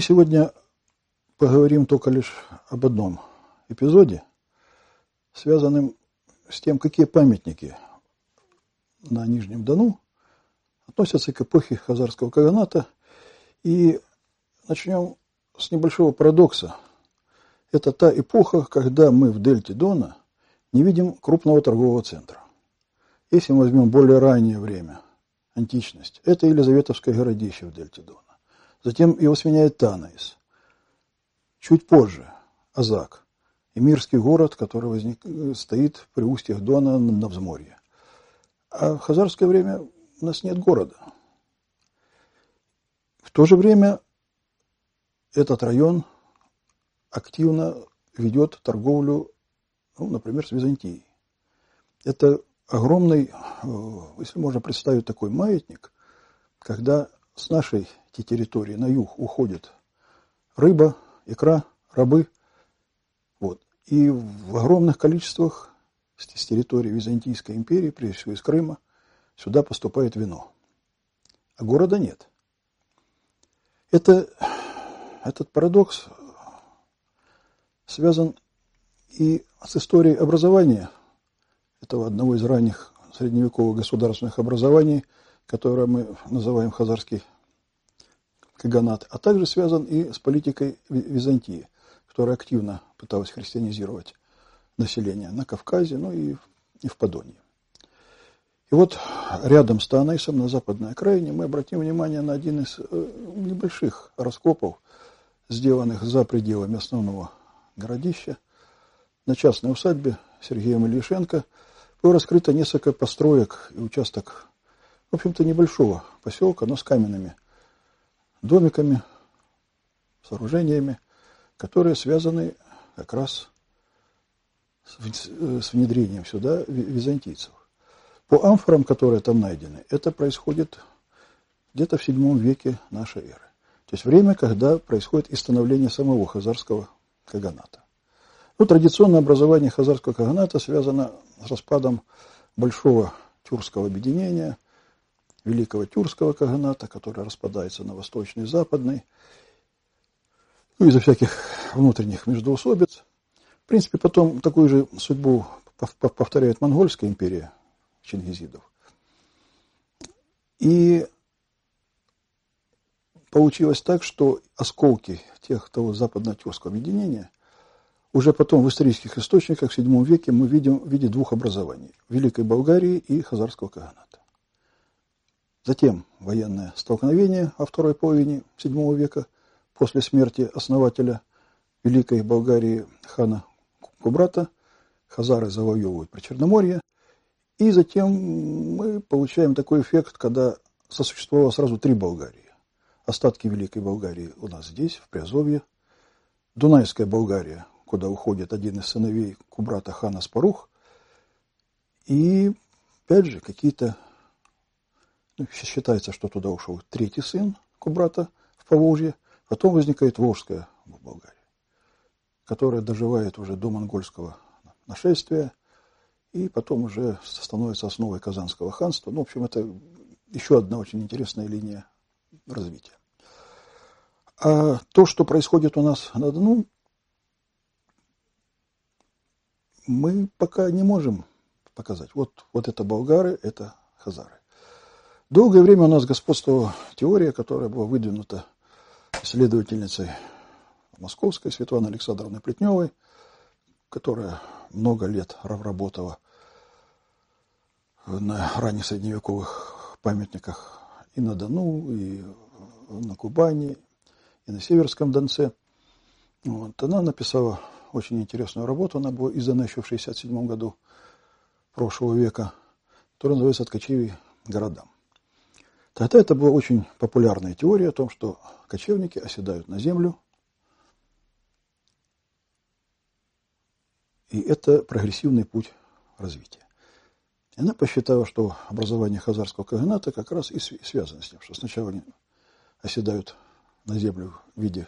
Мы сегодня поговорим только лишь об одном эпизоде, связанном с тем, какие памятники на Нижнем Дону относятся к эпохе Хазарского каганата. И начнем с небольшого парадокса. Это та эпоха, когда мы в дельте Дона не видим крупного торгового центра. Если мы возьмем более раннее время, античность, это Елизаветовское городище в дельте Дона. Затем его сменяет Танаис. Чуть позже Азак. И Мирский город, который возник, стоит при устьях Дона на взморье. А в хазарское время у нас нет города. В то же время этот район активно ведет торговлю, ну, например, с Византией. Это огромный, э, если можно представить такой маятник, когда с нашей территории на юг уходит рыба, икра, рабы. Вот. И в огромных количествах с территории Византийской империи, прежде всего из Крыма, сюда поступает вино. А города нет. Это, этот парадокс связан и с историей образования этого одного из ранних средневековых государственных образований, которое мы называем Хазарский каганат, а также связан и с политикой Византии, которая активно пыталась христианизировать население на Кавказе, ну и, и в Подонье. И вот рядом с Танаисом, на западной окраине, мы обратим внимание на один из э, небольших раскопов, сделанных за пределами основного городища, на частной усадьбе Сергея Ильишенко – было раскрыто несколько построек и участок, в общем-то, небольшого поселка, но с каменными домиками, сооружениями, которые связаны как раз с внедрением сюда византийцев. По амфорам, которые там найдены, это происходит где-то в VII веке нашей эры. То есть время, когда происходит и становление самого хазарского каганата. Ну, традиционное образование хазарского каганата связано с распадом большого тюркского объединения, великого тюркского каганата, который распадается на восточный и западный, ну, из-за всяких внутренних междоусобиц. В принципе, потом такую же судьбу повторяет монгольская империя чингизидов. И получилось так, что осколки тех того западно-тюркского объединения – уже потом в исторических источниках в VII веке мы видим в виде двух образований – Великой Болгарии и Хазарского Каганата. Затем военное столкновение во второй половине VII века после смерти основателя Великой Болгарии хана Кубрата. Хазары завоевывают Причерноморье. И затем мы получаем такой эффект, когда сосуществовало сразу три Болгарии. Остатки Великой Болгарии у нас здесь, в Приазовье. Дунайская Болгария куда уходит один из сыновей Кубрата хана Спарух. И, опять же, какие-то... Ну, считается, что туда ушел третий сын Кубрата в Поволжье. Потом возникает Волжская в Болгарии, которая доживает уже до монгольского нашествия. И потом уже становится основой Казанского ханства. Ну, в общем, это еще одна очень интересная линия развития. А то, что происходит у нас на Дону, мы пока не можем показать. Вот, вот это болгары, это хазары. Долгое время у нас господствовала теория, которая была выдвинута исследовательницей московской Светланой Александровной Плетневой, которая много лет работала на ранних средневековых памятниках и на Дону, и на Кубани, и на Северском Донце. Вот. Она написала очень интересную работу, она была издана еще в 67 году прошлого века, которая называется «От городам». Тогда это была очень популярная теория о том, что кочевники оседают на землю, и это прогрессивный путь развития. И она посчитала, что образование хазарского каганата как раз и связано с тем, что сначала они оседают на землю в виде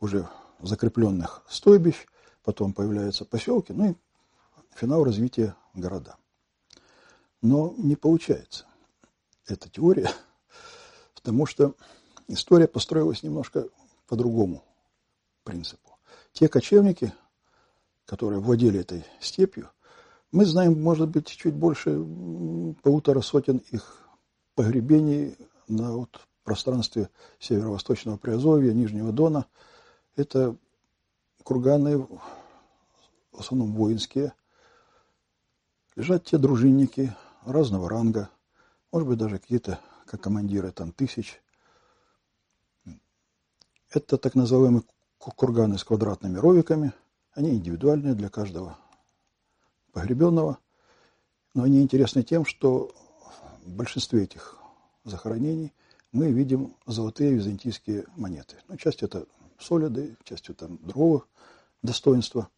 уже закрепленных стойбищ, потом появляются поселки, ну и финал развития города. Но не получается эта теория, потому что история построилась немножко по другому принципу. Те кочевники, которые владели этой степью, мы знаем, может быть, чуть больше полутора сотен их погребений на вот пространстве северо-восточного Приазовья, Нижнего Дона. Это курганы, в основном воинские. Лежат те дружинники разного ранга, может быть, даже какие-то, как командиры, там, тысяч. Это так называемые курганы с квадратными ровиками. Они индивидуальные для каждого погребенного. Но они интересны тем, что в большинстве этих захоронений мы видим золотые византийские монеты. Ну, часть это солиды, частью там другого достоинства.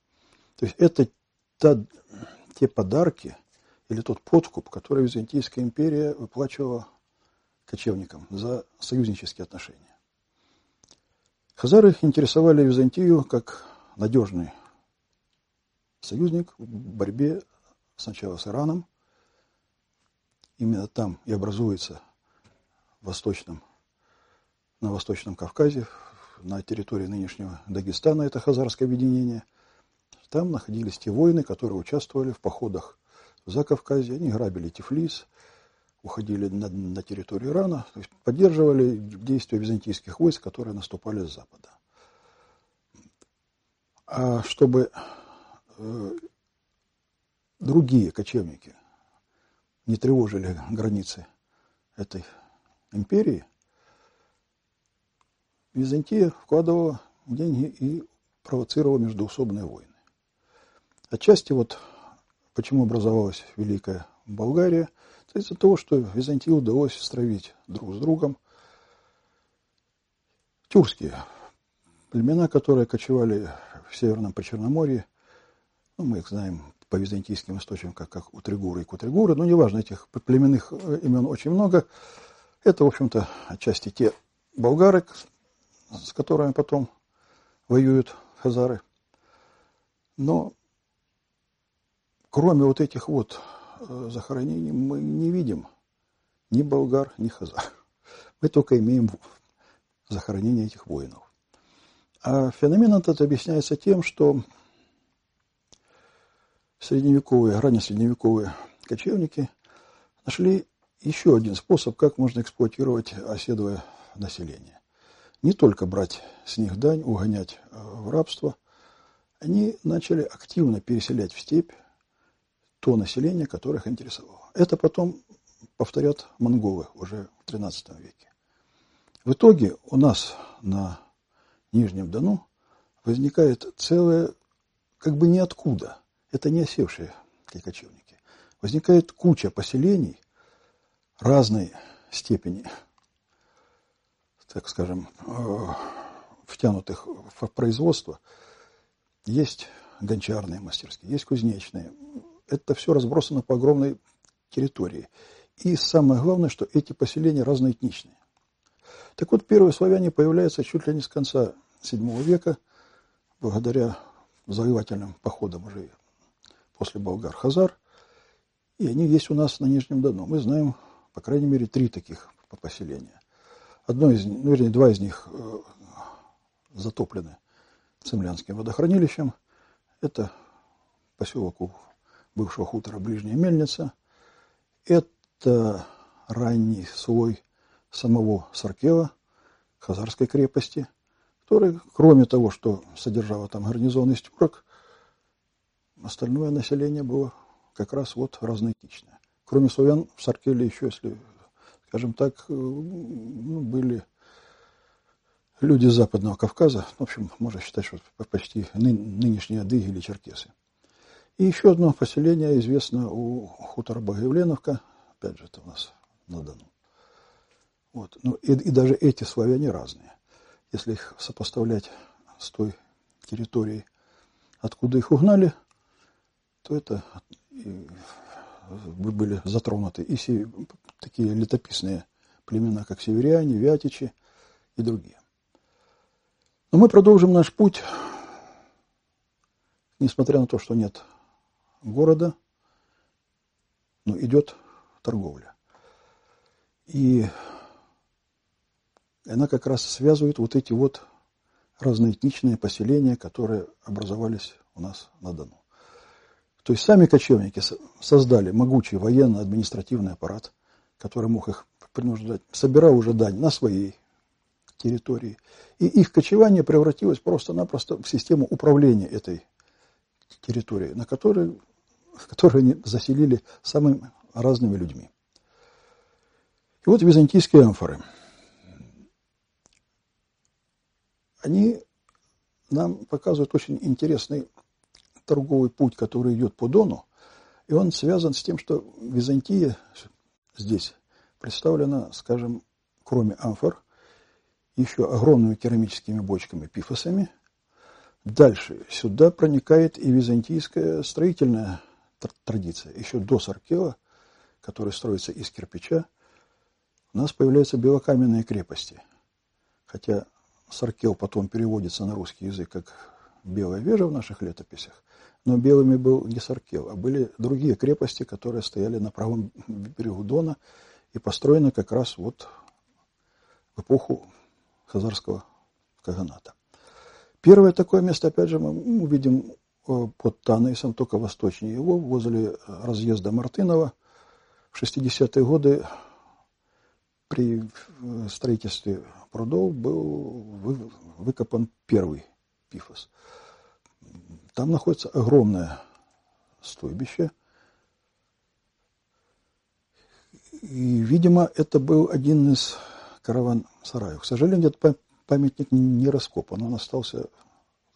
То есть это та, те подарки или тот подкуп, который Византийская империя выплачивала кочевникам за союзнические отношения. Хазары интересовали Византию как надежный союзник в борьбе сначала с Ираном. Именно там и образуется восточном, на Восточном Кавказе, на территории нынешнего Дагестана, это хазарское объединение. Там находились те воины, которые участвовали в походах в Закавказье. Они грабили Тифлис, уходили на, на территорию Ирана, то есть поддерживали действия византийских войск, которые наступали с запада. А чтобы э, другие кочевники не тревожили границы этой империи, Византия вкладывала деньги и провоцировала междоусобные войны. Отчасти вот почему образовалась Великая Болгария, из-за того, что Византии удалось стравить друг с другом тюркские племена, которые кочевали в Северном Причерноморье. Ну, мы их знаем по византийским источникам, как, как Утригуры и Кутригуры, но неважно, этих племенных э, имен очень много. Это, в общем-то, отчасти те болгары, с которыми потом воюют хазары. Но кроме вот этих вот э, захоронений мы не видим ни болгар, ни хазар. Мы только имеем захоронение этих воинов. А феномен этот объясняется тем, что средневековые, раннесредневековые кочевники нашли еще один способ, как можно эксплуатировать оседлое население. Не только брать с них дань, угонять э, в рабство, они начали активно переселять в степь то население, которое их интересовало. Это потом повторят монголы уже в XIII веке. В итоге у нас на Нижнем Дону возникает целое, как бы ниоткуда, это не осевшие кочевники, возникает куча поселений – разной степени, так скажем, э, втянутых в производство. Есть гончарные мастерские, есть кузнечные. Это все разбросано по огромной территории. И самое главное, что эти поселения разноэтничные. Так вот, первые славяне появляются чуть ли не с конца VII века, благодаря завоевательным походам уже после болгар-хазар. И они есть у нас на Нижнем Дону. Мы знаем по крайней мере, три таких поселения. Одно из, ну, вернее, два из них э, затоплены Цемлянским водохранилищем. Это поселок у бывшего хутора Ближняя Мельница. Это ранний слой самого Саркева, Хазарской крепости, который, кроме того, что содержало там гарнизон из тюрок, остальное население было как раз вот разноэтичное. Кроме славян, в Саркеле еще, если, скажем так, э, ну, были люди с Западного Кавказа, в общем, можно считать, что почти ны, нынешние адыги или черкесы. И еще одно поселение известно у хутора Богоявленовка, опять же, это у нас на Дону. Вот. Ну, и, и даже эти славяне разные. Если их сопоставлять с той территорией, откуда их угнали, то это были затронуты и такие летописные племена, как северяне, вятичи и другие. Но мы продолжим наш путь, несмотря на то, что нет города, но идет торговля. И она как раз связывает вот эти вот разноэтничные поселения, которые образовались у нас на Дону. То есть сами кочевники создали могучий военно-административный аппарат, который мог их принуждать, собирал уже дань на своей территории. И их кочевание превратилось просто-напросто в систему управления этой территорией, на которой, которую они заселили самыми разными людьми. И вот византийские амфоры. Они нам показывают очень интересный торговый путь, который идет по Дону, и он связан с тем, что Византия здесь представлена, скажем, кроме амфор, еще огромными керамическими бочками, пифосами. Дальше сюда проникает и византийская строительная традиция. Еще до Саркела, который строится из кирпича, у нас появляются белокаменные крепости. Хотя Саркел потом переводится на русский язык как «белая вежа» в наших летописях, но белыми был не Саркел, а были другие крепости, которые стояли на правом берегу Дона и построены как раз вот в эпоху Хазарского Каганата. Первое такое место, опять же, мы увидим под Танейсом, только восточнее его, возле разъезда Мартынова. В 60-е годы при э, строительстве прудов был выкопан первый пифос. Там находится огромное стойбище. И, видимо, это был один из караван-сараев. К сожалению, этот памятник не раскопан. Он остался,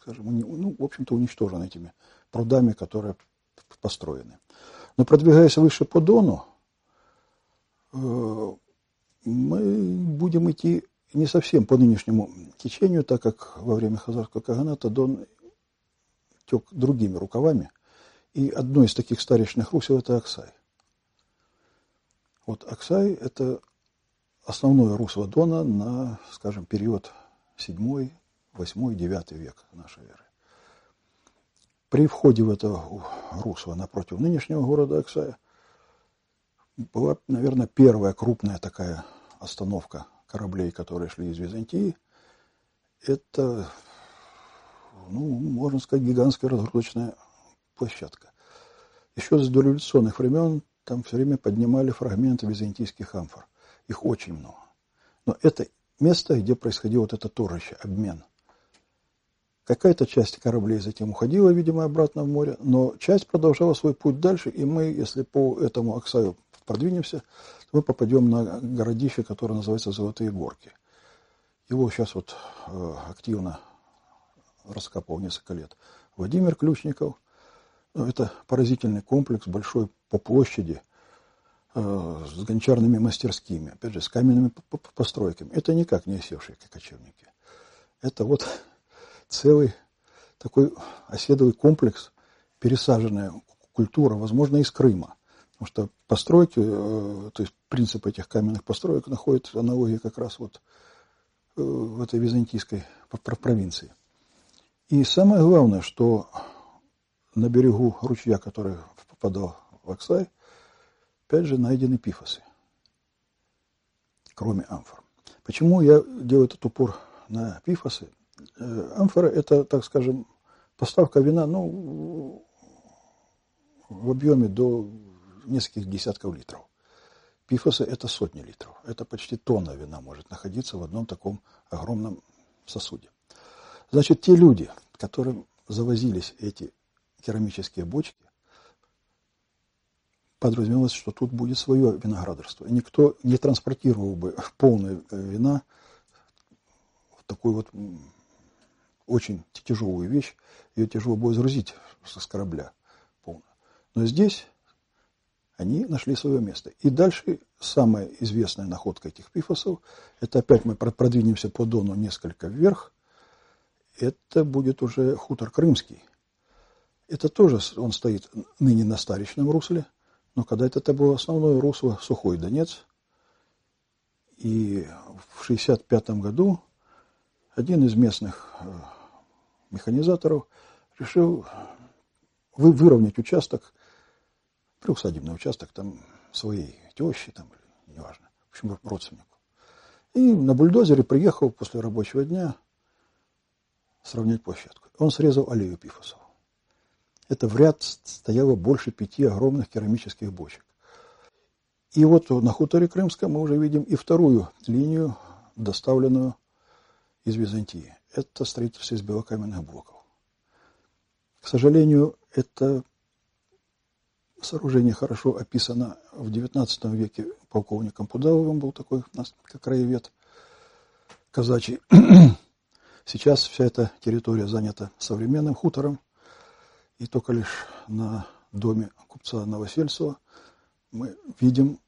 скажем, ну, в общем-то, уничтожен этими прудами, которые построены. Но продвигаясь выше по Дону, э, мы будем идти не совсем по нынешнему течению, так как во время Хазарского Каганата Дон тек другими рукавами. И одно из таких старичных русел – это Аксай. Вот Аксай – это основное русло Дона на, скажем, период 7, 8, 9 век нашей эры. При входе в это русло напротив нынешнего города Аксая была, наверное, первая крупная такая остановка кораблей, которые шли из Византии. Это ну, можно сказать, гигантская разгрузочная площадка. Еще с дореволюционных времен там все время поднимали фрагменты византийских амфор. Их очень много. Но это место, где происходил вот это торжище, обмен. Какая-то часть кораблей затем уходила, видимо, обратно в море, но часть продолжала свой путь дальше, и мы, если по этому Аксаю продвинемся, то мы попадем на городище, которое называется Золотые Горки. Его сейчас вот э, активно раскапывал несколько лет. Владимир Ключников. Ну, это поразительный комплекс, большой по площади, э, с гончарными мастерскими, опять же, с каменными постройками. Это никак не осевшие кочевники. Это вот целый такой оседовый комплекс, пересаженная культура, возможно, из Крыма. Потому что постройки, э, то есть принцип этих каменных построек находит аналогии как раз вот э, в этой византийской провинции. И самое главное, что на берегу ручья, который попадал в Аксай, опять же найдены пифосы, кроме амфор. Почему я делаю этот упор на пифосы? Э, амфора – это, так скажем, поставка вина ну, в объеме до нескольких десятков литров. Пифосы – это сотни литров. Это почти тонна вина может находиться в одном таком огромном сосуде. Значит, те люди, которым завозились эти керамические бочки, подразумевалось, что тут будет свое виноградарство. И никто не транспортировал бы полное вина в такую вот очень тяжелую вещь. Ее тяжело будет загрузить с корабля полно. Но здесь они нашли свое место. И дальше самая известная находка этих пифосов, это опять мы продвинемся по Дону несколько вверх, это будет уже хутор Крымский. Это тоже он стоит ныне на Старичном русле, но когда это было основное русло Сухой Донец. И в 1965 году один из местных э, механизаторов решил выровнять участок, приусадебный участок там своей тещи, там, неважно, в общем, родственнику. И на бульдозере приехал после рабочего дня – сравнять площадку. Он срезал аллею Пифосову. Это в ряд стояло больше пяти огромных керамических бочек. И вот на хуторе Крымском мы уже видим и вторую линию, доставленную из Византии. Это строительство из белокаменных блоков. К сожалению, это сооружение хорошо описано в XIX веке полковником Пудаловым, был такой у нас как краевед казачий. Сейчас вся эта территория занята современным хутором, и только лишь на доме купца Новосельцева мы видим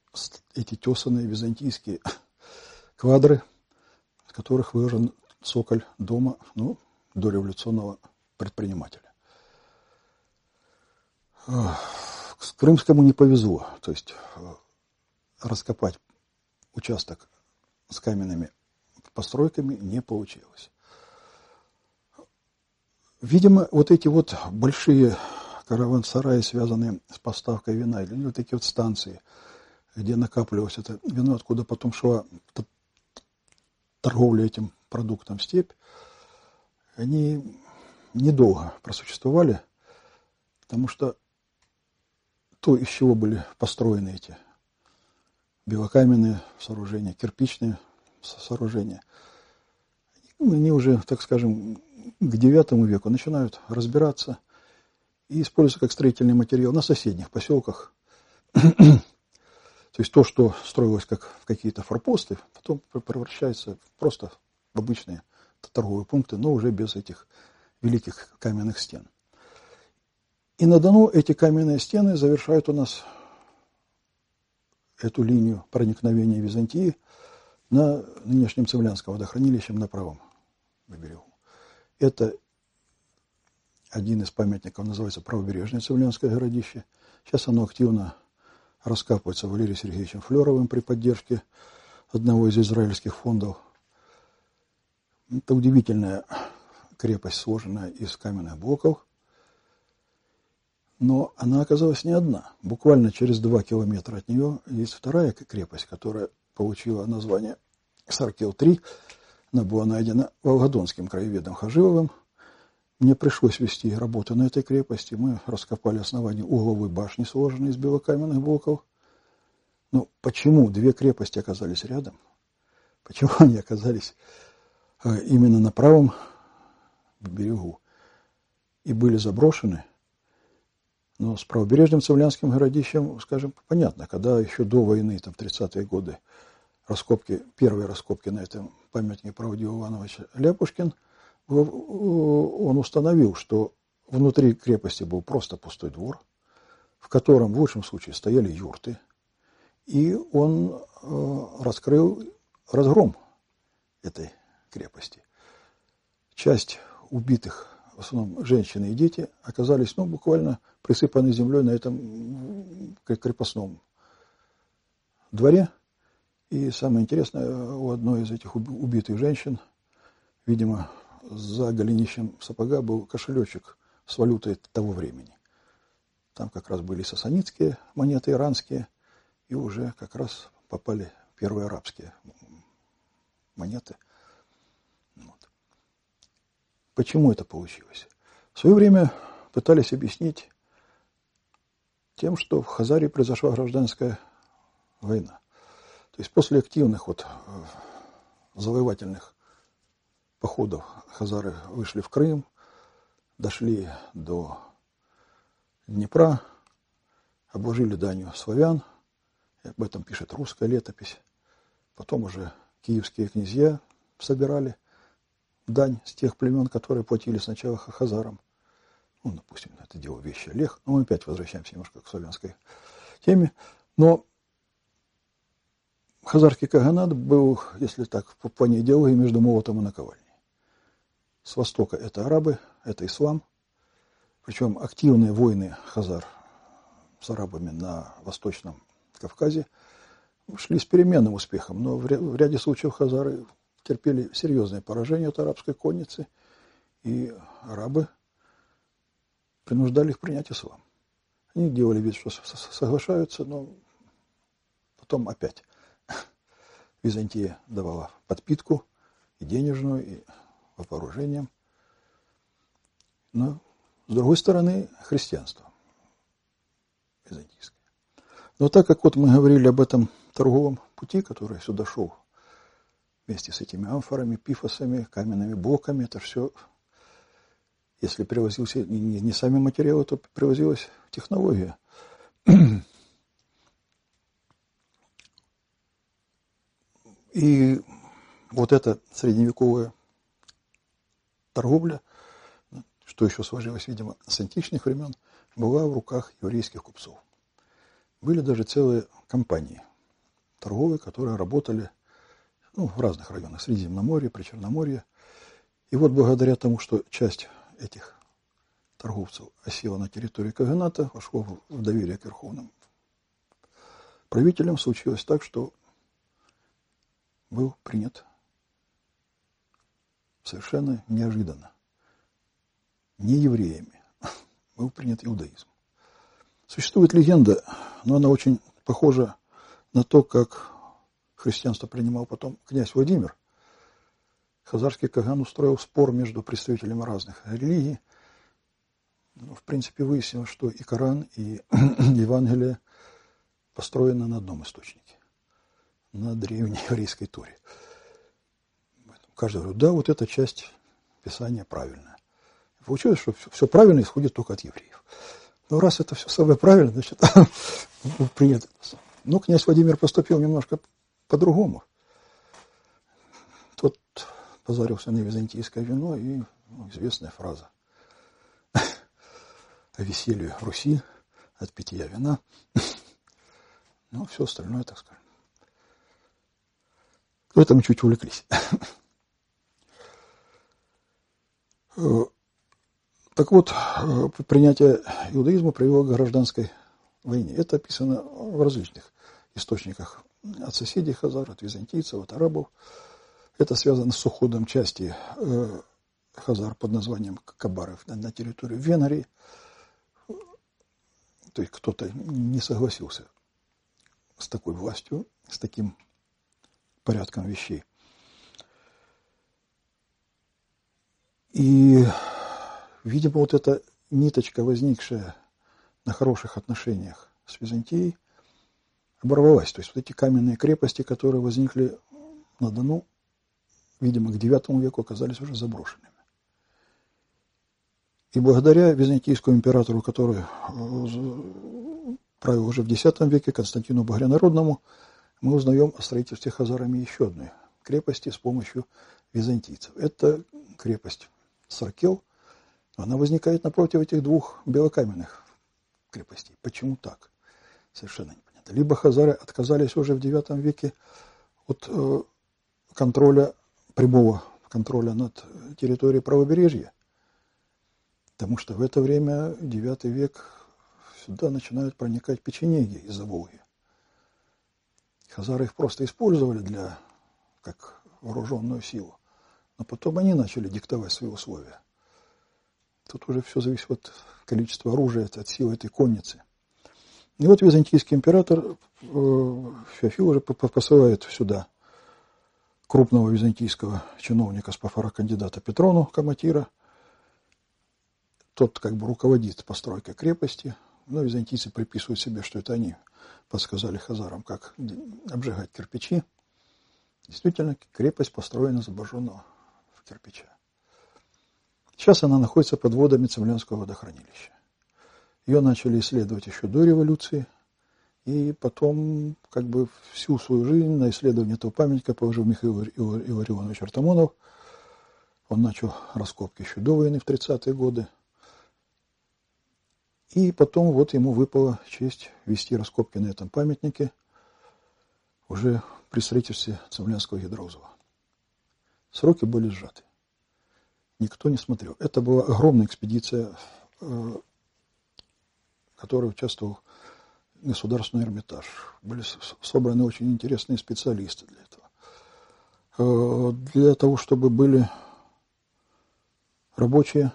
эти тесанные византийские квадры, из которых выложен цоколь дома ну, дореволюционного предпринимателя. С Крымскому не повезло, то есть э, раскопать участок с каменными постройками не получилось. Видимо, вот эти вот большие караван-сараи, связанные с поставкой вина, или вот такие вот станции, где накапливалось это вино, откуда потом шла торговля этим продуктом степь, они недолго просуществовали, потому что то, из чего были построены эти белокаменные сооружения, кирпичные сооружения, они уже, так скажем, к IX веку начинают разбираться и используются как строительный материал на соседних поселках. То есть то, что строилось как в какие-то форпосты, потом превращается просто в обычные торговые пункты, но уже без этих великих каменных стен. И на Дону эти каменные стены завершают у нас эту линию проникновения Византии на нынешнем Цивлянском водохранилищем на правом берегу. Это один из памятников, называется Правобережное Цивлянское городище. Сейчас оно активно раскапывается Валерием Сергеевичем Флеровым при поддержке одного из израильских фондов. Это удивительная крепость, сложенная из каменных блоков. Но она оказалась не одна. Буквально через два километра от нее есть вторая крепость, которая получила название Саркел-3, она была найдена Волгодонским краеведом Хаживовым. Мне пришлось вести работу на этой крепости. Мы раскопали основание угловой башни, сложенной из белокаменных блоков. Но почему две крепости оказались рядом? Почему они оказались именно на правом берегу и были заброшены? Но с правобережным Цивлянским городищем, скажем, понятно, когда еще до войны, там, в 30-е годы, раскопки, первые раскопки на этом памятнике Правдия Ивановича Ляпушкин, он установил, что внутри крепости был просто пустой двор, в котором в лучшем случае стояли юрты, и он э, раскрыл разгром этой крепости. Часть убитых, в основном женщины и дети, оказались ну, буквально присыпаны землей на этом крепостном дворе – и самое интересное, у одной из этих убитых женщин, видимо, за голенищем сапога был кошелечек с валютой того времени. Там как раз были сасанитские монеты, иранские, и уже как раз попали первые арабские монеты. Почему это получилось? В свое время пытались объяснить тем, что в Хазаре произошла гражданская война. То есть после активных вот э, завоевательных походов хазары вышли в Крым, дошли до Днепра, обложили данью славян, об этом пишет русская летопись. Потом уже киевские князья собирали дань с тех племен, которые платили сначала хазарам. Ну, допустим, это дело вещи Олег. Но мы опять возвращаемся немножко к славянской теме. Но Хазарский Каганат был, если так, в плане идеологии между молотом и наковальней. С востока это арабы, это ислам. Причем активные войны хазар с арабами на Восточном Кавказе шли с переменным успехом, но в ряде случаев хазары терпели серьезное поражение от арабской конницы, и арабы принуждали их принять ислам. Они делали вид, что соглашаются, но потом опять Византия давала подпитку и денежную, и вооружением. Но, с другой стороны, христианство византийское. Но так как вот мы говорили об этом торговом пути, который сюда шел вместе с этими амфорами, пифосами, каменными блоками, это все, если привозился не, не сами материалы, то привозилась технология. И вот эта средневековая торговля, что еще сложилось, видимо, с античных времен, была в руках еврейских купцов. Были даже целые компании торговые, которые работали ну, в разных районах, Средиземноморья, Причерноморья. И вот благодаря тому, что часть этих торговцев осела на территории Каганата, вошло в доверие к верховным правителям, случилось так, что был принят совершенно неожиданно, не евреями, был принят иудаизм. Существует легенда, но она очень похожа на то, как христианство принимал потом князь Владимир. Хазарский Каган устроил спор между представителями разных религий. Ну, в принципе, выяснилось, что и Коран, и Евангелие построены на одном источнике, на древней еврейской Торе. Каждый говорит, да, вот эта часть Писания правильная. Получилось, что все правильно исходит только от евреев. Но раз это все самое правильно, значит, принято. Но князь Владимир поступил немножко по-другому. Тот позарился на византийское вино и ну, известная фраза о веселье Руси от питья вина. Ну, все остальное, так скажем. В этом чуть увлеклись. Так вот, принятие иудаизма привело к гражданской войне. Это описано в различных источниках от соседей Хазар, от византийцев, от арабов. Это связано с уходом части э, Хазар под названием Кабаров на, на территорию Венгрии. То есть кто-то не согласился с такой властью, с таким порядком вещей. И Видимо, вот эта ниточка, возникшая на хороших отношениях с Византией, оборвалась. То есть вот эти каменные крепости, которые возникли на Дону, видимо, к IX веку оказались уже заброшенными. И благодаря византийскому императору, который э, правил уже в X веке, Константину Багрянародному, мы узнаем о строительстве хазарами еще одной крепости с помощью византийцев. Это крепость Саркел, она возникает напротив этих двух белокаменных крепостей. Почему так? Совершенно непонятно. Либо хазары отказались уже в IX веке от э, контроля, прямого контроля над территорией правобережья, потому что в это время, IX век, сюда начинают проникать печенеги из-за Волги. Хазары их просто использовали для, как вооруженную силу, но потом они начали диктовать свои условия. Тут уже все зависит от количества оружия, от силы этой конницы. И вот византийский император э, Феофил уже посылает сюда крупного византийского чиновника Спафара, кандидата Петрону Каматира. Тот как бы руководит постройкой крепости. Но византийцы приписывают себе, что это они подсказали хазарам, как обжигать кирпичи. Действительно, крепость построена из обожженного кирпича. Сейчас она находится под водами Цемлянского водохранилища. Ее начали исследовать еще до революции, и потом как бы всю свою жизнь на исследование этого памятника положил Михаил Илларионович Артамонов. Он начал раскопки еще до войны в 30-е годы. И потом вот ему выпала честь вести раскопки на этом памятнике уже при строительстве Цемлянского гидроузла. Сроки были сжаты никто не смотрел. Это была огромная экспедиция, э, которой участвовал Государственный Эрмитаж. Были собраны очень интересные специалисты для этого. Э, для того, чтобы были рабочие,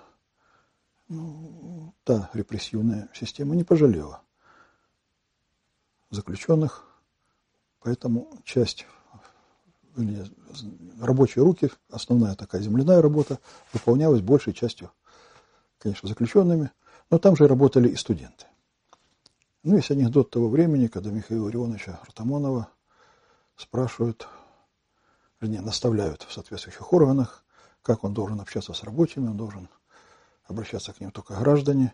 ну, та репрессивная система не пожалела заключенных, поэтому часть рабочие руки, основная такая земляная работа, выполнялась большей частью конечно, заключенными, но там же работали и студенты. Ну, есть анекдот того времени, когда Михаила Ионовича Артамонова спрашивают, вернее, наставляют в соответствующих органах, как он должен общаться с рабочими, он должен обращаться к ним только граждане,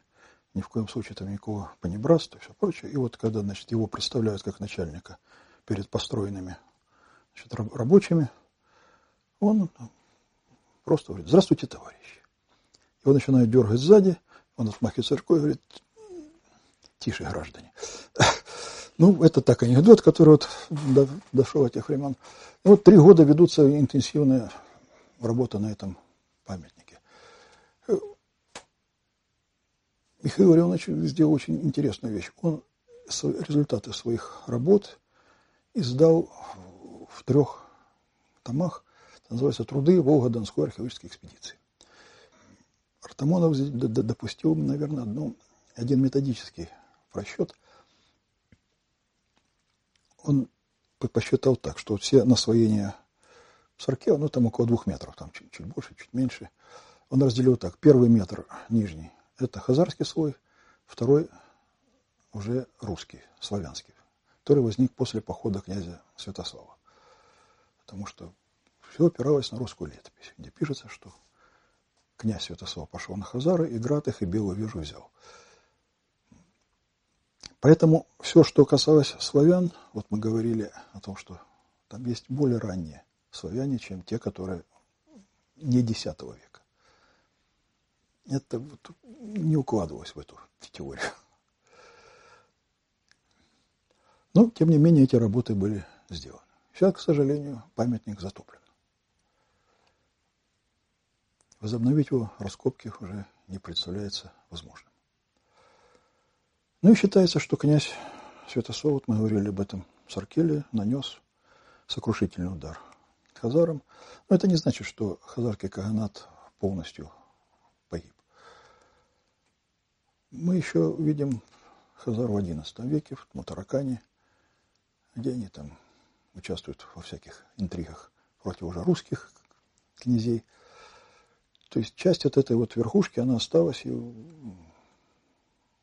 ни в коем случае там никакого понебратства и все прочее. И вот когда, значит, его представляют как начальника перед построенными значит, рабочими, он просто говорит, здравствуйте, товарищи. Его начинают дергать сзади, он отмахивается рукой и говорит, тише, граждане. Ну, это так анекдот, который вот дошел от тех времен. И вот три года ведутся интенсивная работа на этом памятнике. Михаил Леонович сделал очень интересную вещь. Он результаты своих работ издал в трех томах. Это называется «Труды Волго-Донской археологической экспедиции». Артамонов допустил, наверное, одну, один методический просчет. Он посчитал так, что все наслоения в сорке, ну там около двух метров, там чуть, чуть больше, чуть меньше. Он разделил так. Первый метр нижний – это хазарский слой, второй уже русский, славянский, который возник после похода князя Святослава. Потому что все опиралось на русскую летопись, где пишется, что князь Святослав пошел на Хазары, и град их, и Белую Вежу взял. Поэтому все, что касалось славян, вот мы говорили о том, что там есть более ранние славяне, чем те, которые не X века. Это вот не укладывалось в эту теорию. Но, тем не менее, эти работы были сделаны. Сейчас, к сожалению, памятник затоплен. Возобновить его раскопки уже не представляется возможным. Ну и считается, что князь Святослав, вот мы говорили об этом, Саркеле нанес сокрушительный удар хазарам. Но это не значит, что хазарский каганат полностью погиб. Мы еще видим хазар в XI веке, в Мутаракане, где они там участвуют во всяких интригах против уже русских князей. То есть часть от этой вот верхушки, она осталась и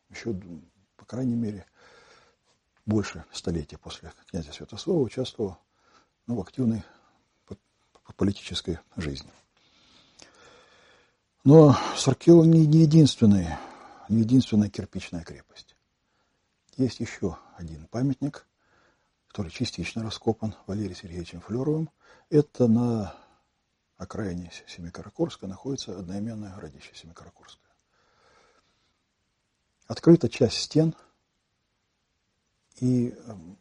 еще по крайней мере, больше столетия после князя Святослава участвовал ну, в активной политической жизни. Но Саркела не, не, единственная, не единственная кирпичная крепость. Есть еще один памятник, который частично раскопан Валерием Сергеевичем Флеровым. Это на окраине Семикаракорска находится одноименное городище Семикаракорское. Открыта часть стен, и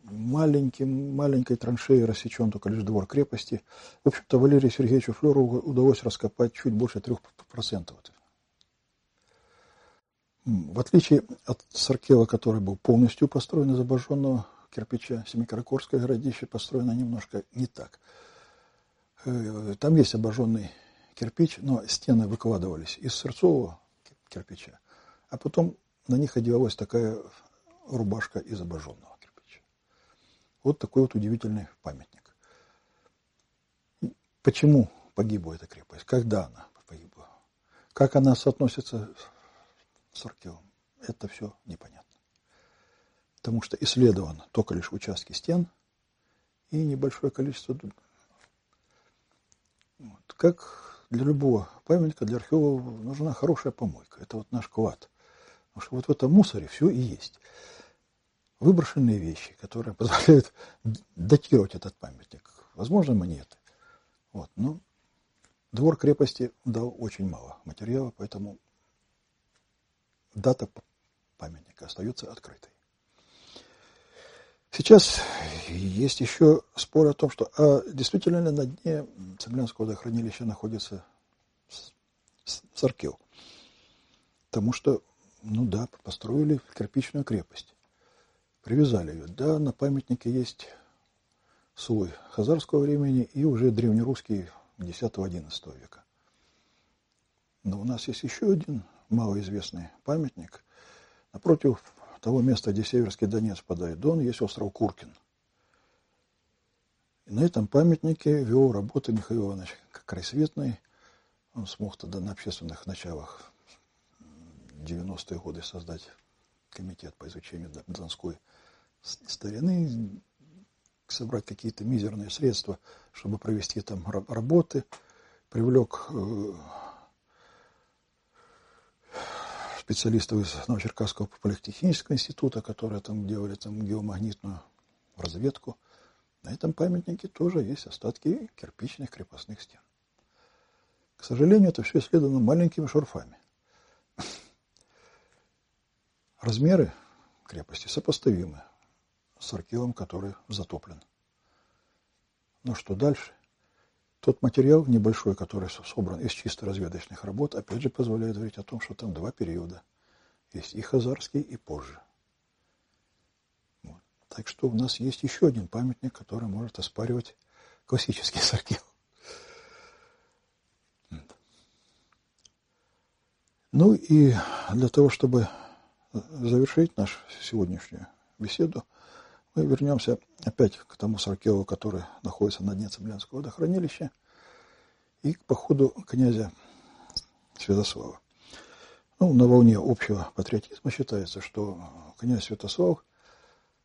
маленьким, маленькой траншеей рассечен только лишь двор крепости. В общем-то, Валерию Сергеевичу Флерову удалось раскопать чуть больше трех процентов. В отличие от Саркела, который был полностью построен из обожженного кирпича, Семикаракорское городище построено немножко не так. Э, там есть обожженный кирпич, но стены выкладывались из сырцового кирпича, а потом на них одевалась такая рубашка из обожженного кирпича. Вот такой вот удивительный памятник. Почему погибла эта крепость? Когда она погибла? Как она соотносится с Аркелом? Это все непонятно. Потому что исследован только лишь участки стен и небольшое количество... Вот. Как для любого памятника, для археолога нужна хорошая помойка. Это вот наш клад – Потому что вот в этом мусоре все и есть. Выброшенные вещи, которые позволяют датировать этот памятник. Возможно, монеты. Вот. Но двор крепости дал очень мало материала, поэтому дата памятника остается открытой. Сейчас есть еще спор о том, что а действительно ли на дне Цемлянского водохранилища находится Саркел. Потому что ну да, построили кирпичную крепость. Привязали ее. Да, на памятнике есть слой хазарского времени и уже древнерусский X-XI века. Но у нас есть еще один малоизвестный памятник. Напротив того места, где Северский Донец впадает Дон, есть остров Куркин. И на этом памятнике вел работы Михаил Иванович Крайсветный. Он смог тогда на общественных началах 90-е годы создать комитет по изучению Донской старины, собрать какие-то мизерные средства, чтобы провести там работы, привлек э, специалистов из Новочеркасского политехнического института, которые там делали там геомагнитную разведку. На этом памятнике тоже есть остатки кирпичных крепостных стен. К сожалению, это все исследовано маленькими шурфами. Размеры крепости сопоставимы с архивом, который затоплен. Но что дальше? Тот материал небольшой, который собран из чисто разведочных работ, опять же позволяет говорить о том, что там два периода. Есть и хазарский, и позже. Вот. Так что у нас есть еще один памятник, который может оспаривать классический саркил. Ну и для того, чтобы завершить нашу сегодняшнюю беседу, мы вернемся опять к тому Саркелу, который находится на дне Цыблянского водохранилища, и к походу князя Святослава. Ну, на волне общего патриотизма считается, что князь Святослав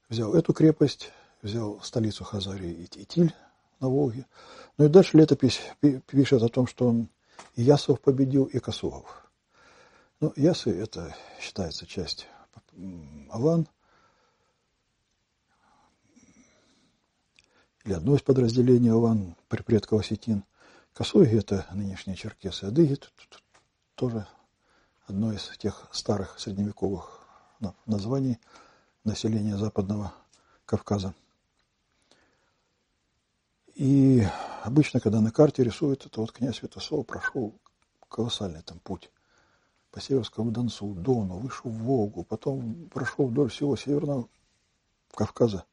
взял эту крепость, взял столицу Хазарии Итиль на Волге. Ну и дальше летопись пишет о том, что он и Ясов победил, и Косугов. Ну, Ясы – это считается часть Аван, или одно из подразделений Аван, предков осетин. Косоги – это нынешние черкесы, Адыги – тоже одно из тех старых средневековых названий населения Западного Кавказа. И обычно, когда на карте рисуют, это вот князь Святослав прошел колоссальный там путь по Северскому Донцу, Дону, вышел в Волгу, потом прошел вдоль всего Северного Кавказа.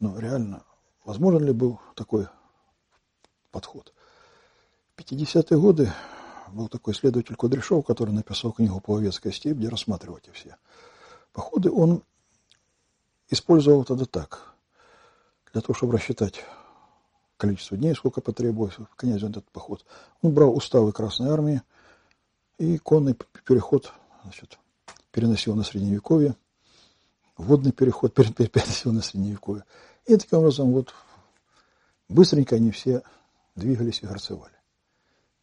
Но реально, возможен ли был такой подход? В 50-е годы был такой исследователь Кудряшов, который написал книгу «Половецкая степь», где рассматривал все походы. Он использовал тогда так, для того, чтобы рассчитать количество дней, сколько потребуется князю этот поход. Он брал уставы Красной Армии, и конный переход значит, переносил на Средневековье, водный переход переносил на Средневековье. И таким образом вот быстренько они все двигались и горцевали.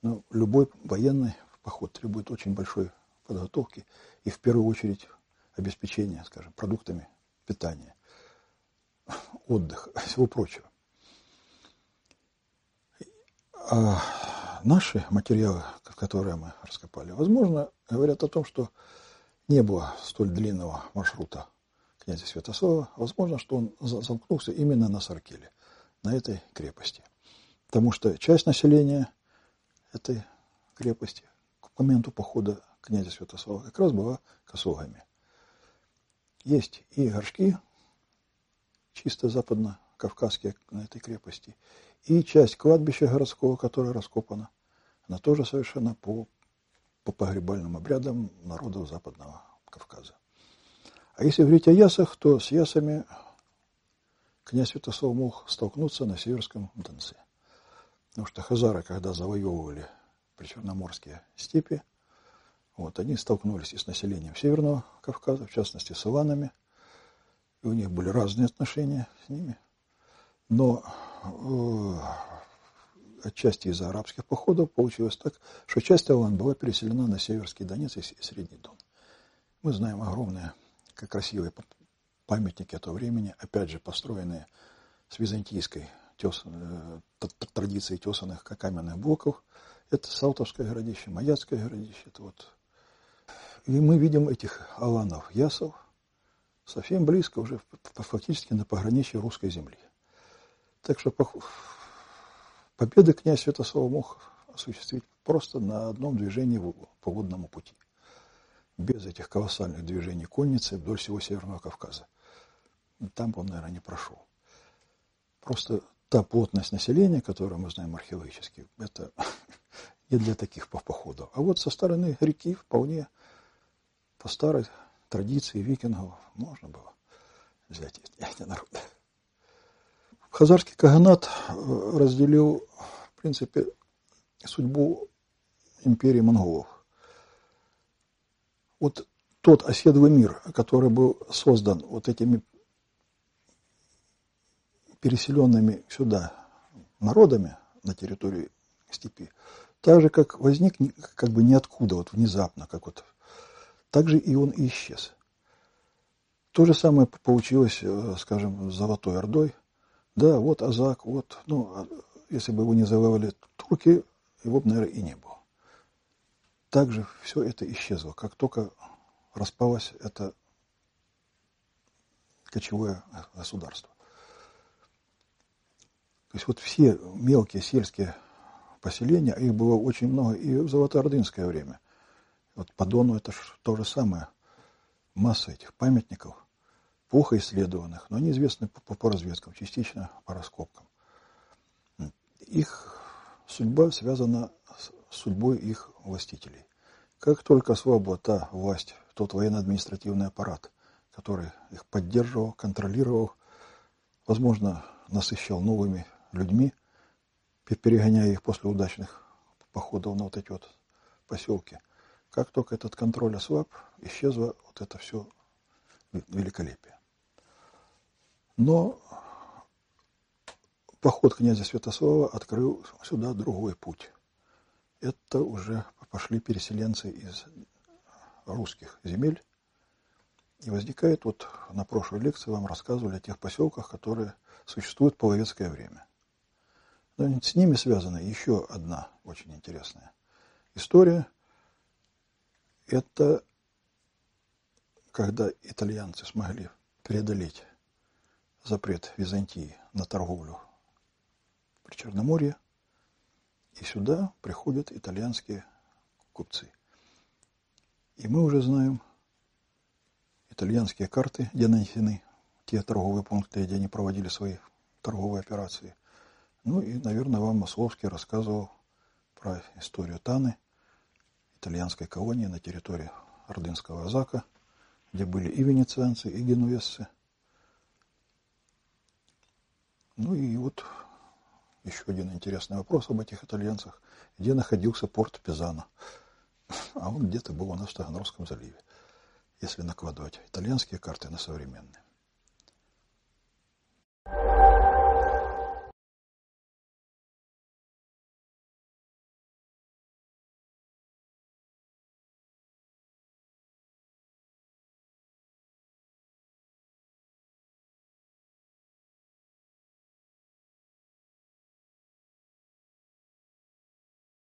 Но любой военный поход требует очень большой подготовки и в первую очередь обеспечения, скажем, продуктами питания, отдыха, всего прочего. Наши материалы, которые мы раскопали, возможно, говорят о том, что не было столь длинного маршрута князя Святослава. Возможно, что он замкнулся именно на Саркеле, на этой крепости. Потому что часть населения этой крепости к моменту похода князя Святослава как раз была косогами. Есть и горшки, чисто западно-кавказские на этой крепости, и часть кладбища городского, которое раскопано, она тоже совершенно по, по погребальным обрядам народов Западного Кавказа. А если говорить о ясах, то с ясами князь Святослав мог столкнуться на Северском Донце. Потому что хазары, когда завоевывали причерноморские степи, вот, они столкнулись и с населением Северного Кавказа, в частности с Иванами, и у них были разные отношения с ними. Но отчасти из-за арабских походов получилось так, что часть Алан была переселена на Северский Донец и Средний Дон. Мы знаем огромные, как красивые памятники этого времени, опять же построенные с византийской тес, э, традицией тесанных каменных блоков. Это Салтовское городище, Маяцкое городище. Это вот. И мы видим этих аланов, ясов, совсем близко, уже фактически на пограничье русской земли. Так что победы князь Святослав мог осуществить просто на одном движении по водному пути. Без этих колоссальных движений конницы вдоль всего Северного Кавказа. Там бы он, наверное, не прошел. Просто та плотность населения, которую мы знаем археологически, это не для таких походов. А вот со стороны реки вполне по старой традиции викингов можно было взять эти народы. Хазарский каганат э, разделил, в принципе, судьбу империи монголов. вот тот оседлый мир, который был создан вот этими переселенными сюда народами на территории степи, так же, как возник как бы ниоткуда, вот внезапно, как вот, так же и он исчез. То же самое получилось, э, скажем, с Золотой Ордой. Да, вот Азак, вот, ну, а если бы его не завоевали турки, его бы, наверное, и не было. Также все это исчезло. Как только распалось это кочевое государство. То есть вот все мелкие сельские поселения, их было очень много и в Золотоордынское время. Вот по Дону это то же самое. Масса этих памятников, плохо исследованных, но они известны по, по разведкам, частично по раскопкам. Их судьба связана с судьбой их властителей. Как только ослабла та власть, тот военно-административный аппарат, который их поддерживал, контролировал, возможно, насыщал новыми людьми, перегоняя их после удачных походов на вот эти вот поселки. Как только этот контроль ослаб, исчезло вот это все великолепие. Но поход князя Святослава открыл сюда другой путь. Это уже пошли переселенцы из русских земель. И возникает, вот на прошлой лекции вам рассказывали о тех поселках, которые существуют в половецкое время. Но с ними связана еще одна очень интересная история. Это когда итальянцы смогли преодолеть запрет Византии на торговлю при Черноморье, и сюда приходят итальянские купцы. И мы уже знаем итальянские карты, где нанесены те торговые пункты, где они проводили свои торговые операции. Ну и, наверное, вам Масловский рассказывал про историю Таны, итальянской колонии на территории Ордынского Азака, где были и венецианцы, и генуэзцы. Ну и вот еще один интересный вопрос об этих итальянцах. Где находился порт Пизано? А он где-то был у нас в Таганрогском заливе, если накладывать итальянские карты на современные.